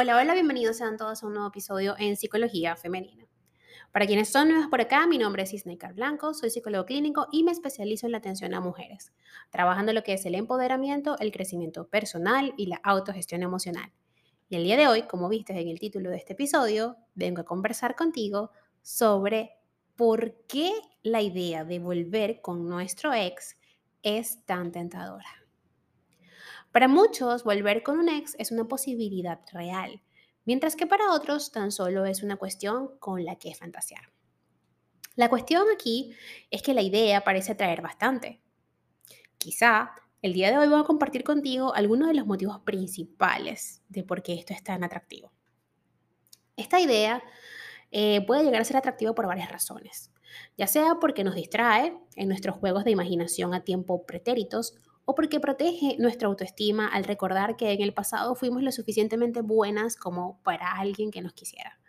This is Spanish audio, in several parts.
Hola, hola, bienvenidos sean todos a un nuevo episodio en Psicología Femenina. Para quienes son nuevos por acá, mi nombre es Isneikar Blanco, soy psicólogo clínico y me especializo en la atención a mujeres, trabajando lo que es el empoderamiento, el crecimiento personal y la autogestión emocional. Y el día de hoy, como viste en el título de este episodio, vengo a conversar contigo sobre por qué la idea de volver con nuestro ex es tan tentadora. Para muchos, volver con un ex es una posibilidad real, mientras que para otros tan solo es una cuestión con la que fantasear. La cuestión aquí es que la idea parece atraer bastante. Quizá el día de hoy voy a compartir contigo algunos de los motivos principales de por qué esto es tan atractivo. Esta idea eh, puede llegar a ser atractiva por varias razones, ya sea porque nos distrae en nuestros juegos de imaginación a tiempo pretéritos o porque protege nuestra autoestima al recordar que en el pasado fuimos lo suficientemente buenas como para alguien que nos quisiera,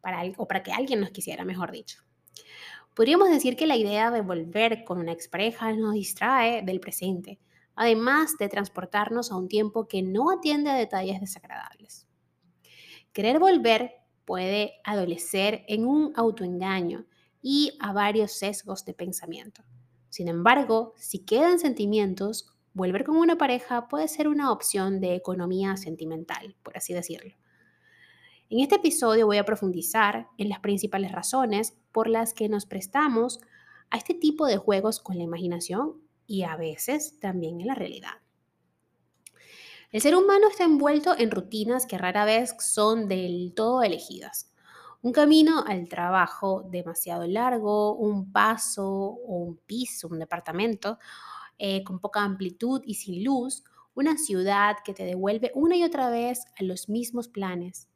para, o para que alguien nos quisiera, mejor dicho. Podríamos decir que la idea de volver con una expareja nos distrae del presente, además de transportarnos a un tiempo que no atiende a detalles desagradables. Querer volver puede adolecer en un autoengaño y a varios sesgos de pensamiento. Sin embargo, si quedan sentimientos, volver con una pareja puede ser una opción de economía sentimental, por así decirlo. En este episodio voy a profundizar en las principales razones por las que nos prestamos a este tipo de juegos con la imaginación y a veces también en la realidad. El ser humano está envuelto en rutinas que rara vez son del todo elegidas. Un camino al trabajo demasiado largo, un paso o un piso, un departamento eh, con poca amplitud y sin luz, una ciudad que te devuelve una y otra vez a los mismos planes.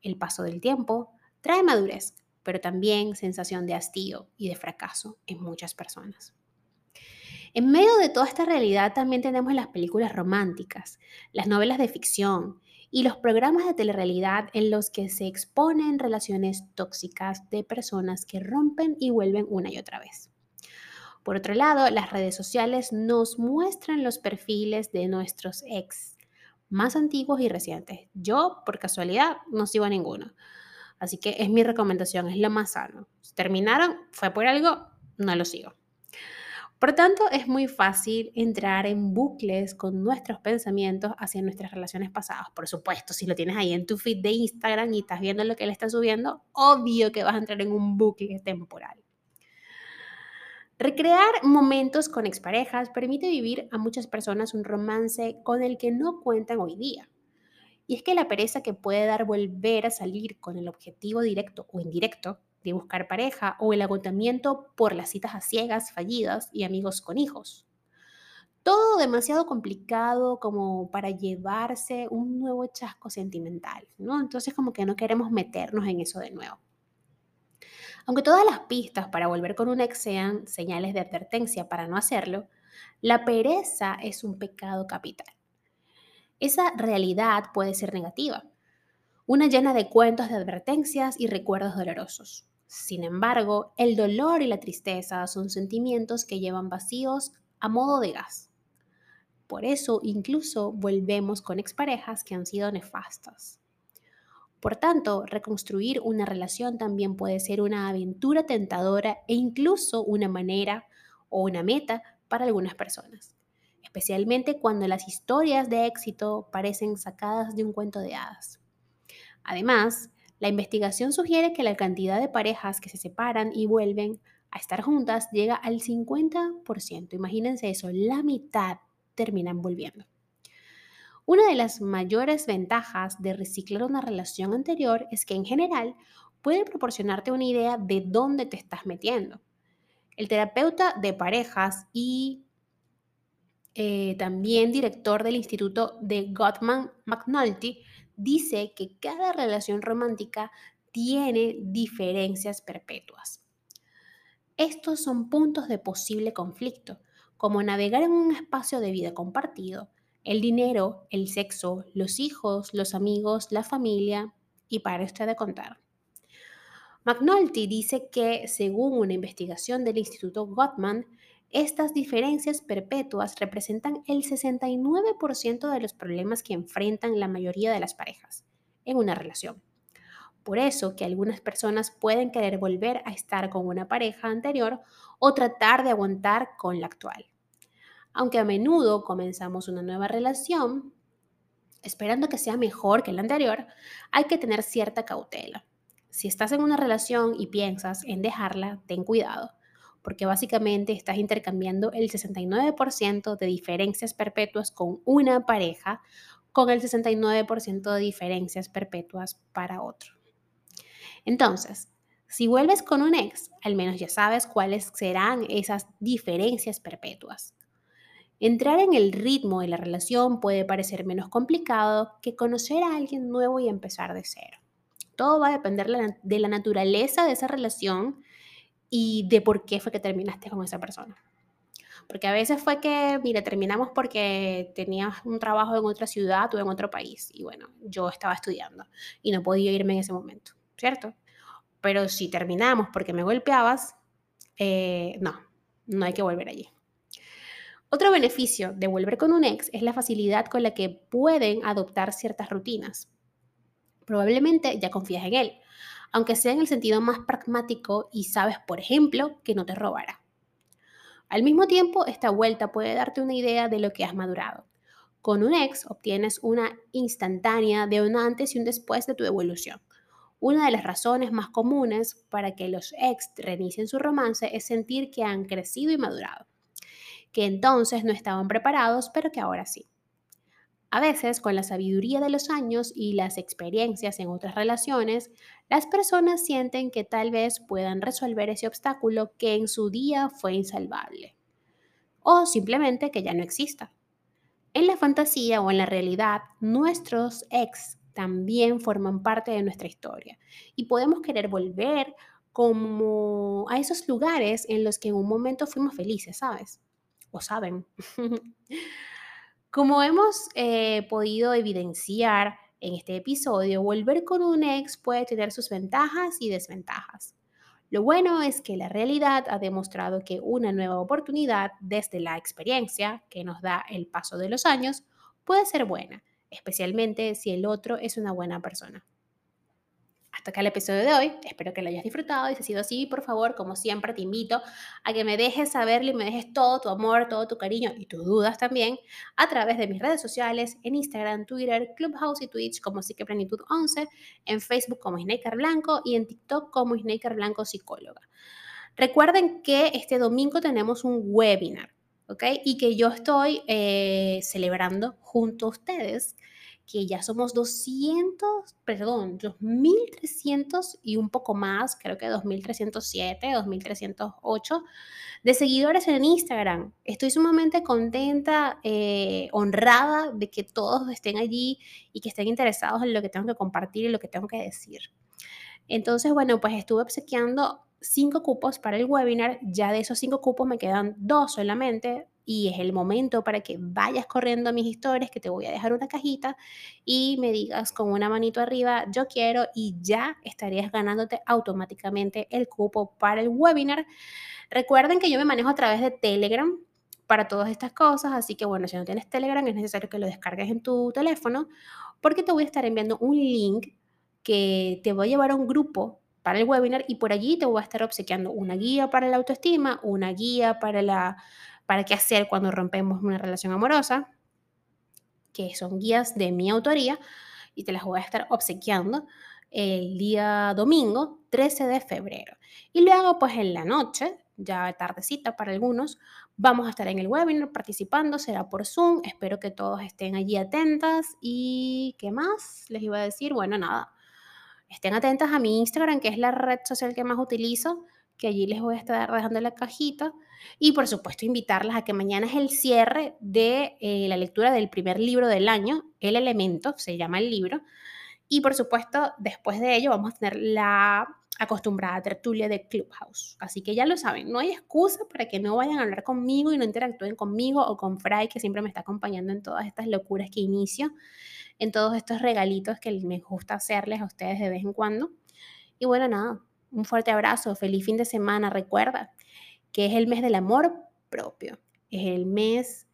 El paso del tiempo trae madurez, pero también sensación de hastío y de fracaso en muchas personas. En medio de toda esta realidad también tenemos las películas románticas, las novelas de ficción, y los programas de telerrealidad en los que se exponen relaciones tóxicas de personas que rompen y vuelven una y otra vez. Por otro lado, las redes sociales nos muestran los perfiles de nuestros ex más antiguos y recientes. Yo, por casualidad, no sigo a ninguno. Así que es mi recomendación, es lo más sano. Terminaron, fue por algo, no lo sigo. Por tanto, es muy fácil entrar en bucles con nuestros pensamientos hacia nuestras relaciones pasadas. Por supuesto, si lo tienes ahí en tu feed de Instagram y estás viendo lo que él está subiendo, obvio que vas a entrar en un bucle temporal. Recrear momentos con exparejas permite vivir a muchas personas un romance con el que no cuentan hoy día. Y es que la pereza que puede dar volver a salir con el objetivo directo o indirecto de buscar pareja o el agotamiento por las citas a ciegas fallidas y amigos con hijos. Todo demasiado complicado como para llevarse un nuevo chasco sentimental, ¿no? Entonces como que no queremos meternos en eso de nuevo. Aunque todas las pistas para volver con un ex sean señales de advertencia para no hacerlo, la pereza es un pecado capital. Esa realidad puede ser negativa, una llena de cuentos de advertencias y recuerdos dolorosos. Sin embargo, el dolor y la tristeza son sentimientos que llevan vacíos a modo de gas. Por eso incluso volvemos con exparejas que han sido nefastas. Por tanto, reconstruir una relación también puede ser una aventura tentadora e incluso una manera o una meta para algunas personas, especialmente cuando las historias de éxito parecen sacadas de un cuento de hadas. Además, la investigación sugiere que la cantidad de parejas que se separan y vuelven a estar juntas llega al 50%. Imagínense eso, la mitad terminan volviendo. Una de las mayores ventajas de reciclar una relación anterior es que en general puede proporcionarte una idea de dónde te estás metiendo. El terapeuta de parejas y eh, también director del Instituto de Gottman McNulty dice que cada relación romántica tiene diferencias perpetuas. Estos son puntos de posible conflicto, como navegar en un espacio de vida compartido, el dinero, el sexo, los hijos, los amigos, la familia y para usted de contar. McNulty dice que, según una investigación del Instituto Gottman, estas diferencias perpetuas representan el 69% de los problemas que enfrentan la mayoría de las parejas. en una relación. Por eso que algunas personas pueden querer volver a estar con una pareja anterior o tratar de aguantar con la actual. Aunque a menudo comenzamos una nueva relación esperando que sea mejor que la anterior, hay que tener cierta cautela. Si estás en una relación y piensas en dejarla, ten cuidado, porque básicamente estás intercambiando el 69% de diferencias perpetuas con una pareja con el 69% de diferencias perpetuas para otro. Entonces, si vuelves con un ex, al menos ya sabes cuáles serán esas diferencias perpetuas. Entrar en el ritmo de la relación puede parecer menos complicado que conocer a alguien nuevo y empezar de cero. Todo va a depender de la naturaleza de esa relación y de por qué fue que terminaste con esa persona. Porque a veces fue que, mira, terminamos porque tenías un trabajo en otra ciudad o en otro país. Y bueno, yo estaba estudiando y no podía irme en ese momento, ¿cierto? Pero si terminamos porque me golpeabas, eh, no, no hay que volver allí. Otro beneficio de volver con un ex es la facilidad con la que pueden adoptar ciertas rutinas. Probablemente ya confías en él, aunque sea en el sentido más pragmático y sabes, por ejemplo, que no te robará. Al mismo tiempo, esta vuelta puede darte una idea de lo que has madurado. Con un ex obtienes una instantánea de un antes y un después de tu evolución. Una de las razones más comunes para que los ex reinicien su romance es sentir que han crecido y madurado que entonces no estaban preparados, pero que ahora sí. A veces, con la sabiduría de los años y las experiencias en otras relaciones, las personas sienten que tal vez puedan resolver ese obstáculo que en su día fue insalvable. O simplemente que ya no exista. En la fantasía o en la realidad, nuestros ex también forman parte de nuestra historia y podemos querer volver como a esos lugares en los que en un momento fuimos felices, ¿sabes? o saben. Como hemos eh, podido evidenciar en este episodio, volver con un ex puede tener sus ventajas y desventajas. Lo bueno es que la realidad ha demostrado que una nueva oportunidad desde la experiencia que nos da el paso de los años puede ser buena, especialmente si el otro es una buena persona. Hasta acá el episodio de hoy. Espero que lo hayas disfrutado y si ha sido así, por favor, como siempre, te invito a que me dejes saberlo y me dejes todo tu amor, todo tu cariño y tus dudas también a través de mis redes sociales, en Instagram, Twitter, Clubhouse y Twitch como Plenitud 11, en Facebook como Snaker Blanco y en TikTok como Snaker Blanco Psicóloga. Recuerden que este domingo tenemos un webinar, ¿ok? Y que yo estoy eh, celebrando junto a ustedes que ya somos 200, perdón, 2.300 y un poco más, creo que 2.307, 2.308 de seguidores en Instagram. Estoy sumamente contenta, eh, honrada de que todos estén allí y que estén interesados en lo que tengo que compartir y lo que tengo que decir. Entonces, bueno, pues estuve obsequiando cinco cupos para el webinar. Ya de esos cinco cupos me quedan dos solamente y es el momento para que vayas corriendo mis historias, que te voy a dejar una cajita y me digas con una manito arriba, yo quiero y ya estarías ganándote automáticamente el cupo para el webinar. Recuerden que yo me manejo a través de Telegram para todas estas cosas, así que bueno, si no tienes Telegram es necesario que lo descargues en tu teléfono porque te voy a estar enviando un link que te va a llevar a un grupo para el webinar y por allí te voy a estar obsequiando una guía para la autoestima, una guía para la para qué hacer cuando rompemos una relación amorosa, que son guías de mi autoría y te las voy a estar obsequiando el día domingo 13 de febrero. Y luego, pues en la noche, ya tardecita para algunos, vamos a estar en el webinar participando, será por Zoom, espero que todos estén allí atentas y ¿qué más les iba a decir? Bueno, nada, estén atentas a mi Instagram, que es la red social que más utilizo, que allí les voy a estar dejando la cajita. Y por supuesto, invitarlas a que mañana es el cierre de eh, la lectura del primer libro del año, El Elemento, se llama el libro. Y por supuesto, después de ello vamos a tener la acostumbrada tertulia de Clubhouse. Así que ya lo saben, no hay excusa para que no vayan a hablar conmigo y no interactúen conmigo o con Fray, que siempre me está acompañando en todas estas locuras que inicio, en todos estos regalitos que me gusta hacerles a ustedes de vez en cuando. Y bueno, nada, un fuerte abrazo, feliz fin de semana. Recuerda que es el mes del amor propio. Es el mes,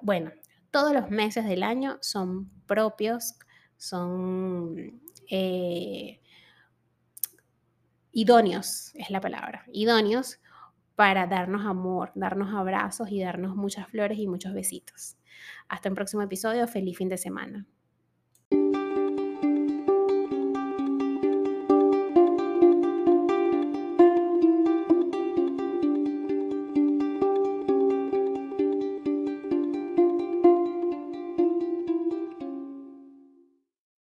bueno, todos los meses del año son propios, son eh, idóneos, es la palabra, idóneos para darnos amor, darnos abrazos y darnos muchas flores y muchos besitos. Hasta un próximo episodio, feliz fin de semana.